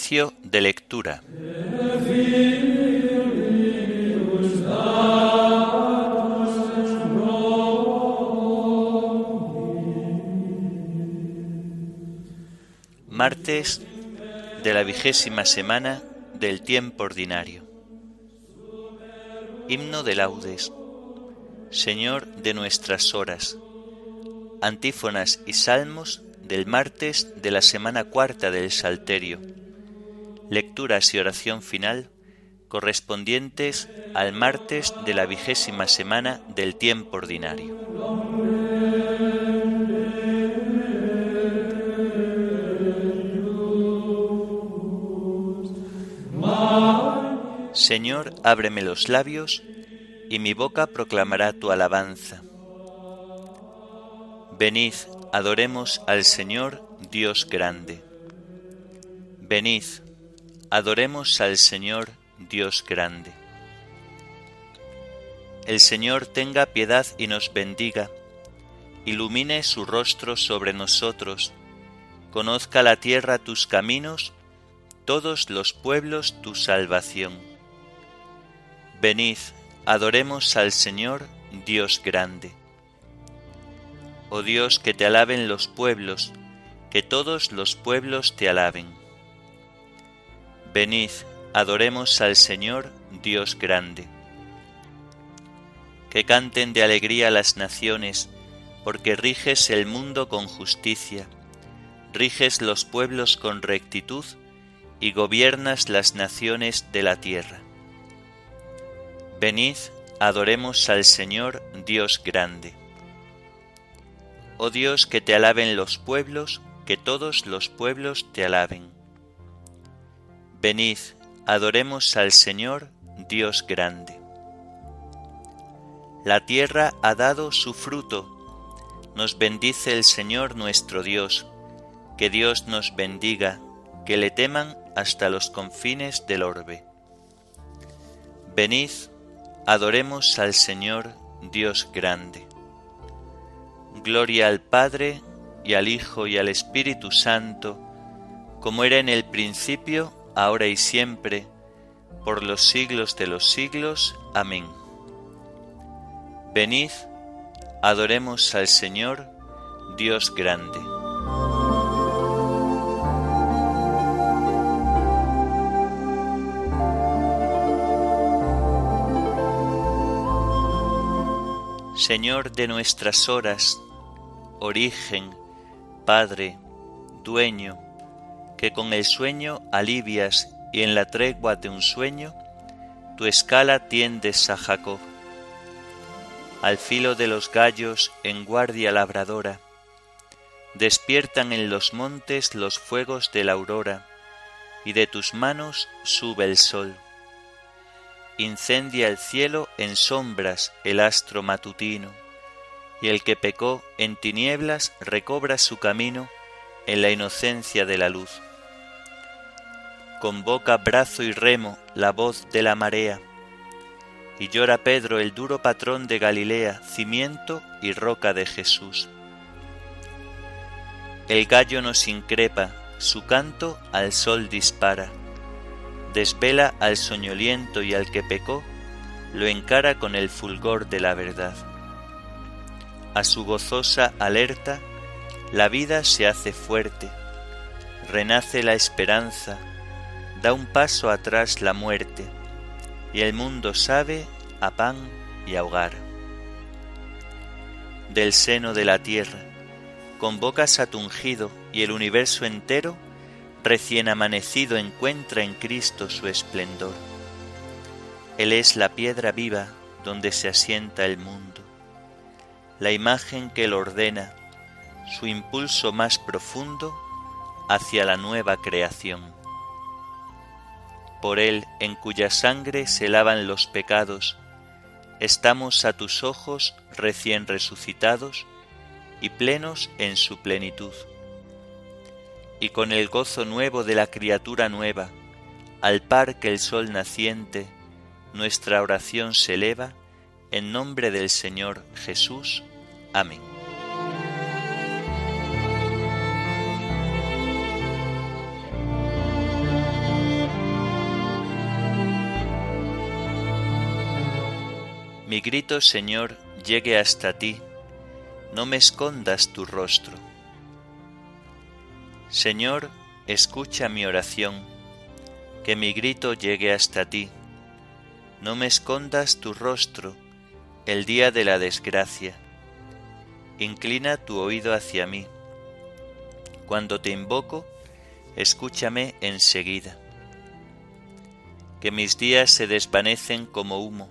De lectura. Martes de la vigésima semana del tiempo ordinario. Himno de laudes. Señor de nuestras horas. Antífonas y salmos del martes de la semana cuarta del Salterio. Lecturas y oración final correspondientes al martes de la vigésima semana del tiempo ordinario. Señor, ábreme los labios, y mi boca proclamará tu alabanza. Venid, adoremos al Señor Dios grande. Venid, adoremos al Señor Dios grande. El Señor tenga piedad y nos bendiga, ilumine su rostro sobre nosotros, conozca la tierra tus caminos, todos los pueblos tu salvación. Venid, adoremos al Señor Dios grande. Oh Dios, que te alaben los pueblos, que todos los pueblos te alaben. Venid, adoremos al Señor Dios grande. Que canten de alegría las naciones, porque riges el mundo con justicia, riges los pueblos con rectitud y gobiernas las naciones de la tierra. Venid, adoremos al Señor Dios grande. Oh Dios, que te alaben los pueblos, que todos los pueblos te alaben. Venid, adoremos al Señor, Dios grande. La tierra ha dado su fruto, nos bendice el Señor nuestro Dios, que Dios nos bendiga, que le teman hasta los confines del orbe. Venid, adoremos al Señor, Dios grande. Gloria al Padre, y al Hijo, y al Espíritu Santo, como era en el principio, ahora y siempre, por los siglos de los siglos. Amén. Venid, adoremos al Señor, Dios grande. Señor de nuestras horas, origen, Padre, dueño, que con el sueño alivias y en la tregua de un sueño, tu escala tiendes a Jacob. Al filo de los gallos en guardia labradora, despiertan en los montes los fuegos de la aurora, y de tus manos sube el sol. Incendia el cielo en sombras el astro matutino y el que pecó en tinieblas recobra su camino en la inocencia de la luz. Convoca brazo y remo la voz de la marea, y llora Pedro el duro patrón de Galilea, cimiento y roca de Jesús. El gallo nos increpa, su canto al sol dispara, desvela al soñoliento y al que pecó, lo encara con el fulgor de la verdad. A su gozosa alerta, la vida se hace fuerte, renace la esperanza, da un paso atrás la muerte, y el mundo sabe a pan y a hogar. Del seno de la tierra, convocas a tu ungido y el universo entero, recién amanecido, encuentra en Cristo su esplendor. Él es la piedra viva donde se asienta el mundo la imagen que lo ordena, su impulso más profundo hacia la nueva creación. Por Él, en cuya sangre se lavan los pecados, estamos a tus ojos recién resucitados y plenos en su plenitud. Y con el gozo nuevo de la criatura nueva, al par que el sol naciente, nuestra oración se eleva en nombre del Señor Jesús. Amén. Grito, Señor, llegue hasta ti, no me escondas tu rostro. Señor, escucha mi oración, que mi grito llegue hasta ti, no me escondas tu rostro el día de la desgracia. Inclina tu oído hacia mí. Cuando te invoco, escúchame enseguida. Que mis días se desvanecen como humo,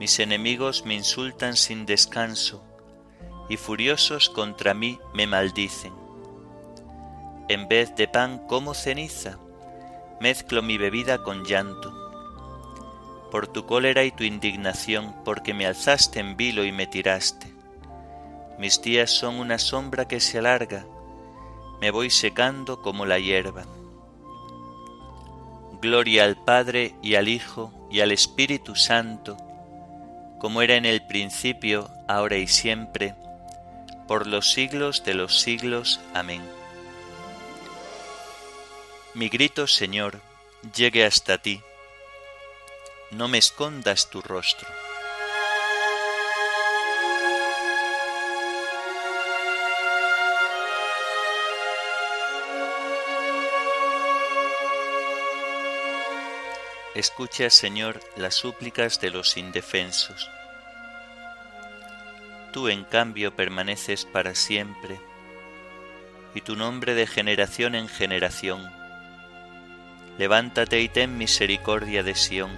Mis enemigos me insultan sin descanso, y furiosos contra mí me maldicen. En vez de pan como ceniza, mezclo mi bebida con llanto. Por tu cólera y tu indignación, porque me alzaste en vilo y me tiraste. Mis días son una sombra que se alarga, me voy secando como la hierba. Gloria al Padre y al Hijo y al Espíritu Santo, como era en el principio, ahora y siempre, por los siglos de los siglos. Amén. Mi grito, Señor, llegue hasta ti. No me escondas tu rostro. Escucha, Señor, las súplicas de los indefensos. Tú, en cambio, permaneces para siempre, y tu nombre de generación en generación. Levántate y ten misericordia de Sión,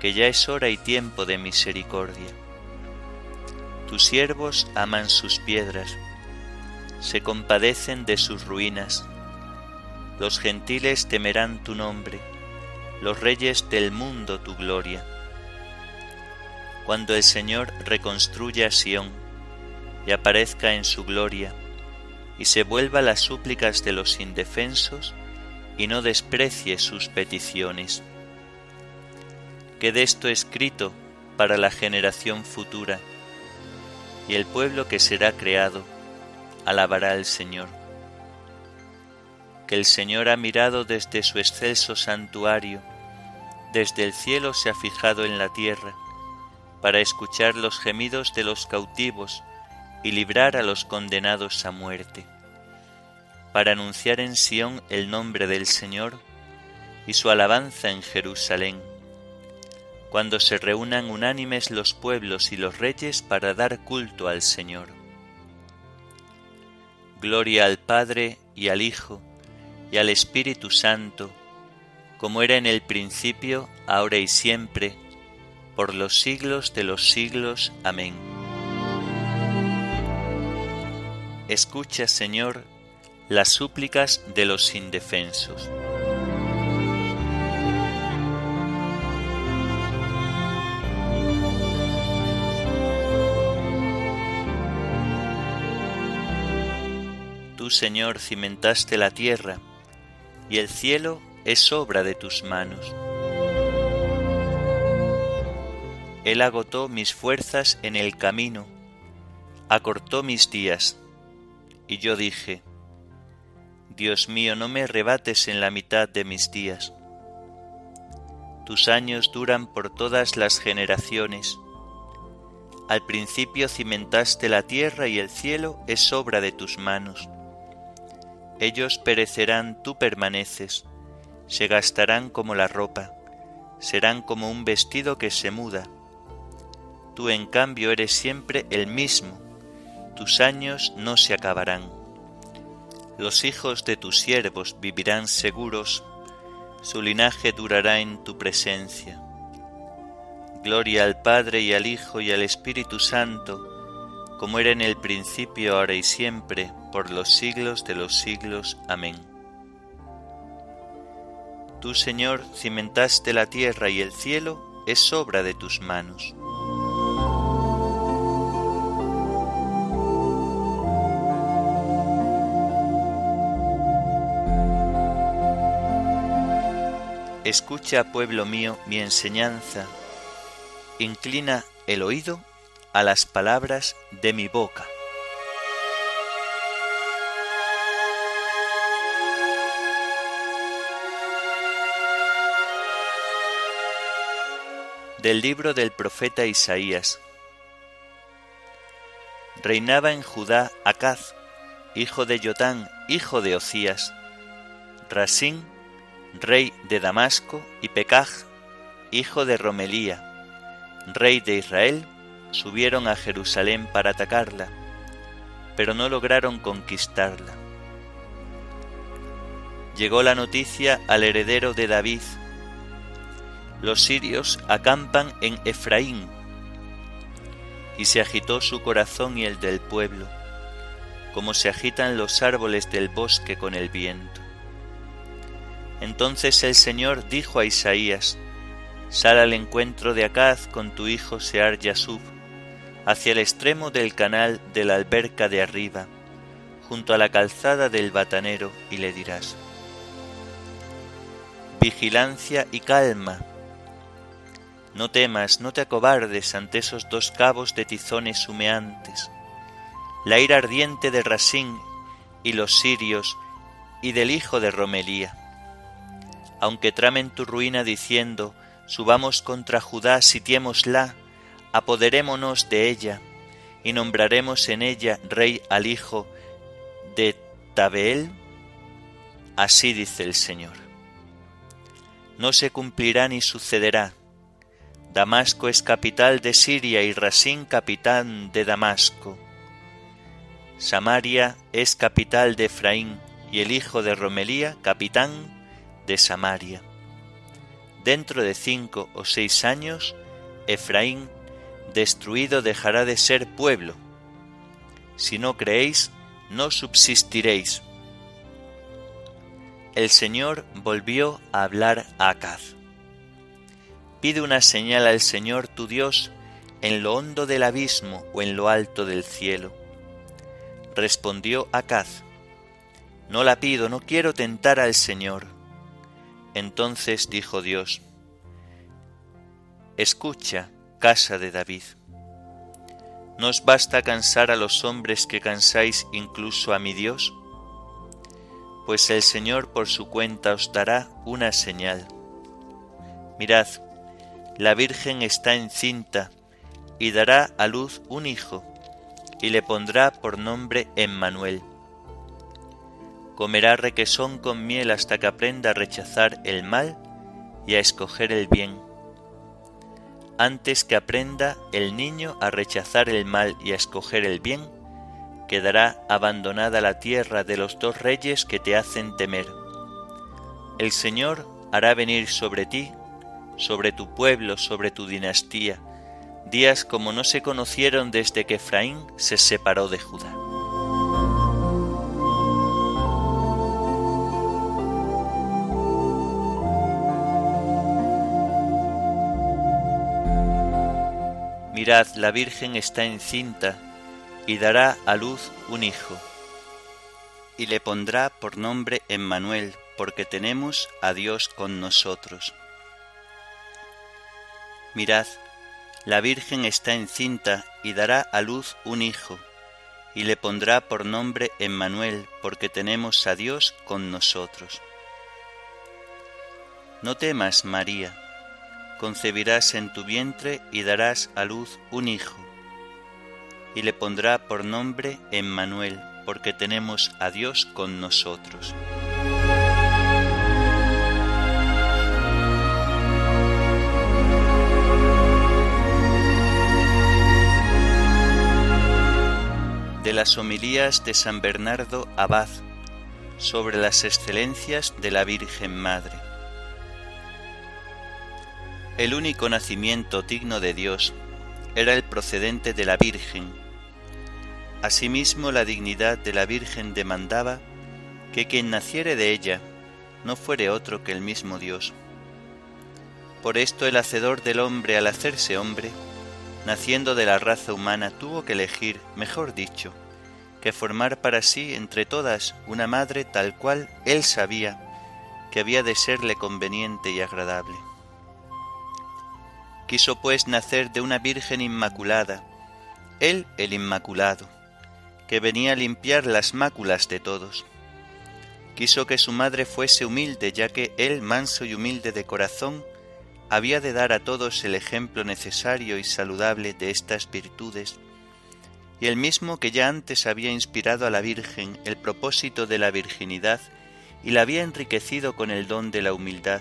que ya es hora y tiempo de misericordia. Tus siervos aman sus piedras, se compadecen de sus ruinas. Los gentiles temerán tu nombre los reyes del mundo tu gloria. Cuando el Señor reconstruya Sión y aparezca en su gloria, y se vuelva las súplicas de los indefensos, y no desprecie sus peticiones. Quede esto escrito para la generación futura, y el pueblo que será creado alabará al Señor que el Señor ha mirado desde su excelso santuario, desde el cielo se ha fijado en la tierra, para escuchar los gemidos de los cautivos y librar a los condenados a muerte, para anunciar en Sión el nombre del Señor y su alabanza en Jerusalén, cuando se reúnan unánimes los pueblos y los reyes para dar culto al Señor. Gloria al Padre y al Hijo, y al Espíritu Santo, como era en el principio, ahora y siempre, por los siglos de los siglos. Amén. Escucha, Señor, las súplicas de los indefensos. Tú, Señor, cimentaste la tierra, y el cielo es obra de tus manos. Él agotó mis fuerzas en el camino, acortó mis días, y yo dije, Dios mío, no me arrebates en la mitad de mis días. Tus años duran por todas las generaciones. Al principio cimentaste la tierra y el cielo es obra de tus manos ellos perecerán, tú permaneces, se gastarán como la ropa, serán como un vestido que se muda. Tú en cambio eres siempre el mismo, tus años no se acabarán. Los hijos de tus siervos vivirán seguros, su linaje durará en tu presencia. Gloria al Padre y al Hijo y al Espíritu Santo, como era en el principio, ahora y siempre, por los siglos de los siglos. Amén. Tú, Señor, cimentaste la tierra y el cielo es obra de tus manos. Escucha, pueblo mío, mi enseñanza. Inclina el oído a las palabras de mi boca. Del libro del profeta Isaías. Reinaba en Judá Acaz, hijo de Yotán, hijo de Ocías, Rasín, rey de Damasco, y Pecaj, hijo de Romelía, rey de Israel, subieron a Jerusalén para atacarla, pero no lograron conquistarla. Llegó la noticia al heredero de David. Los sirios acampan en Efraín, y se agitó su corazón y el del pueblo, como se agitan los árboles del bosque con el viento. Entonces el Señor dijo a Isaías, Sal al encuentro de Acaz con tu hijo Sear Yasub, hacia el extremo del canal de la alberca de arriba, junto a la calzada del batanero, y le dirás, Vigilancia y calma. No temas, no te acobardes ante esos dos cabos de tizones humeantes, la ira ardiente de Rasín y los sirios y del hijo de Romelía. Aunque tramen tu ruina diciendo, subamos contra Judá, sitiémosla, apoderémonos de ella, y nombraremos en ella rey al hijo de Tabeel? Así dice el Señor. No se cumplirá ni sucederá. Damasco es capital de Siria y Rasín capitán de Damasco. Samaria es capital de Efraín y el hijo de Romelía capitán de Samaria. Dentro de cinco o seis años, Efraín destruido dejará de ser pueblo. Si no creéis, no subsistiréis. El Señor volvió a hablar a Acaz. Pide una señal al Señor tu Dios en lo hondo del abismo o en lo alto del cielo. Respondió Acaz, No la pido, no quiero tentar al Señor. Entonces dijo Dios, Escucha, casa de David. ¿No os basta cansar a los hombres que cansáis incluso a mi Dios? Pues el Señor por su cuenta os dará una señal. Mirad, la Virgen está encinta y dará a luz un hijo, y le pondrá por nombre Emmanuel. Comerá requesón con miel hasta que aprenda a rechazar el mal y a escoger el bien antes que aprenda el niño a rechazar el mal y a escoger el bien, quedará abandonada la tierra de los dos reyes que te hacen temer. El Señor hará venir sobre ti, sobre tu pueblo, sobre tu dinastía, días como no se conocieron desde que Efraín se separó de Judá. Mirad, la Virgen está encinta y dará a luz un hijo, y le pondrá por nombre Emmanuel, porque tenemos a Dios con nosotros. Mirad, la Virgen está encinta y dará a luz un hijo, y le pondrá por nombre Emmanuel, porque tenemos a Dios con nosotros. No temas, María, concebirás en tu vientre y darás a luz un hijo, y le pondrá por nombre Emmanuel, porque tenemos a Dios con nosotros. De las homilías de San Bernardo Abad sobre las excelencias de la Virgen Madre. El único nacimiento digno de Dios era el procedente de la Virgen. Asimismo, la dignidad de la Virgen demandaba que quien naciere de ella no fuere otro que el mismo Dios. Por esto el Hacedor del hombre al hacerse hombre, naciendo de la raza humana, tuvo que elegir, mejor dicho, que formar para sí entre todas una madre tal cual él sabía que había de serle conveniente y agradable. Quiso pues nacer de una Virgen Inmaculada, él el Inmaculado, que venía a limpiar las máculas de todos. Quiso que su madre fuese humilde, ya que él, manso y humilde de corazón, había de dar a todos el ejemplo necesario y saludable de estas virtudes, y el mismo que ya antes había inspirado a la Virgen el propósito de la virginidad y la había enriquecido con el don de la humildad,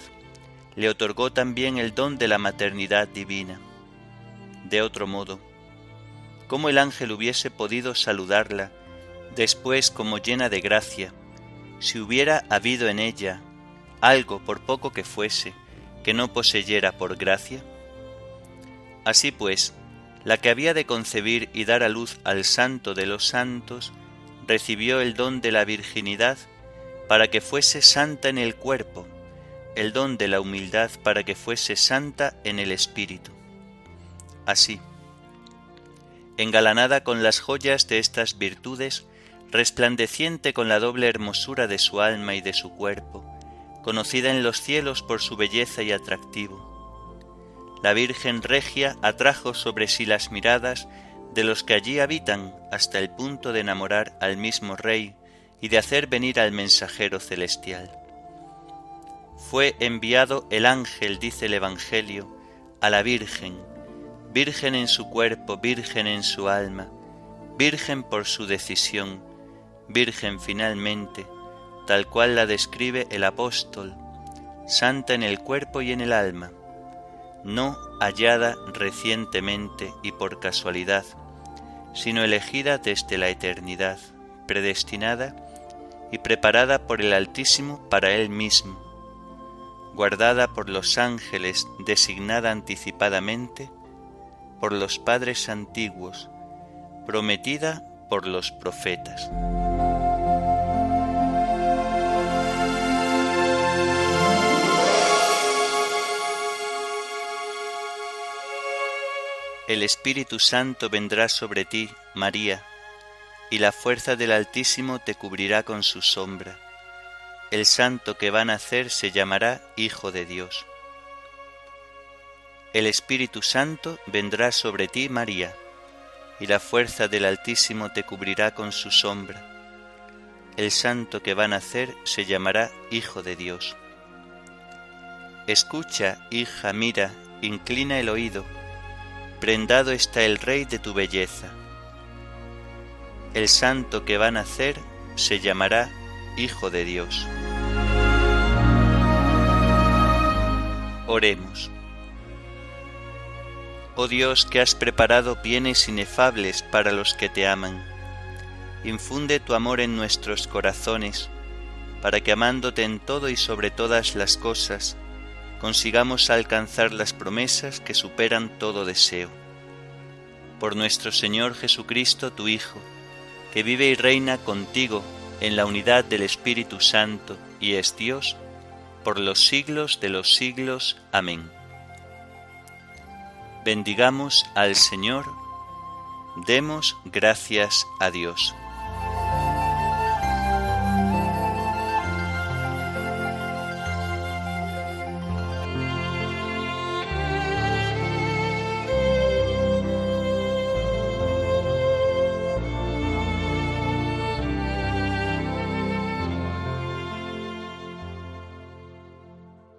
le otorgó también el don de la maternidad divina. De otro modo, ¿cómo el ángel hubiese podido saludarla después como llena de gracia, si hubiera habido en ella algo, por poco que fuese, que no poseyera por gracia? Así pues, la que había de concebir y dar a luz al santo de los santos, recibió el don de la virginidad para que fuese santa en el cuerpo, el don de la humildad para que fuese santa en el espíritu. Así, engalanada con las joyas de estas virtudes, resplandeciente con la doble hermosura de su alma y de su cuerpo, conocida en los cielos por su belleza y atractivo. La Virgen Regia atrajo sobre sí las miradas de los que allí habitan hasta el punto de enamorar al mismo Rey y de hacer venir al mensajero celestial. Fue enviado el ángel, dice el Evangelio, a la Virgen, Virgen en su cuerpo, Virgen en su alma, Virgen por su decisión, Virgen finalmente, tal cual la describe el apóstol, santa en el cuerpo y en el alma, no hallada recientemente y por casualidad, sino elegida desde la eternidad, predestinada y preparada por el Altísimo para Él mismo, guardada por los ángeles, designada anticipadamente por los padres antiguos, prometida por los profetas. El Espíritu Santo vendrá sobre ti, María, y la fuerza del Altísimo te cubrirá con su sombra. El santo que va a nacer se llamará Hijo de Dios. El Espíritu Santo vendrá sobre ti, María, y la fuerza del Altísimo te cubrirá con su sombra. El santo que va a nacer se llamará Hijo de Dios. Escucha, hija, mira, inclina el oído, prendado está el Rey de tu belleza. El santo que va a nacer se llamará Hijo de Dios. Oremos. Oh Dios que has preparado bienes inefables para los que te aman, infunde tu amor en nuestros corazones, para que amándote en todo y sobre todas las cosas, consigamos alcanzar las promesas que superan todo deseo. Por nuestro Señor Jesucristo, tu Hijo, que vive y reina contigo en la unidad del Espíritu Santo y es Dios, por los siglos de los siglos. Amén. Bendigamos al Señor, demos gracias a Dios.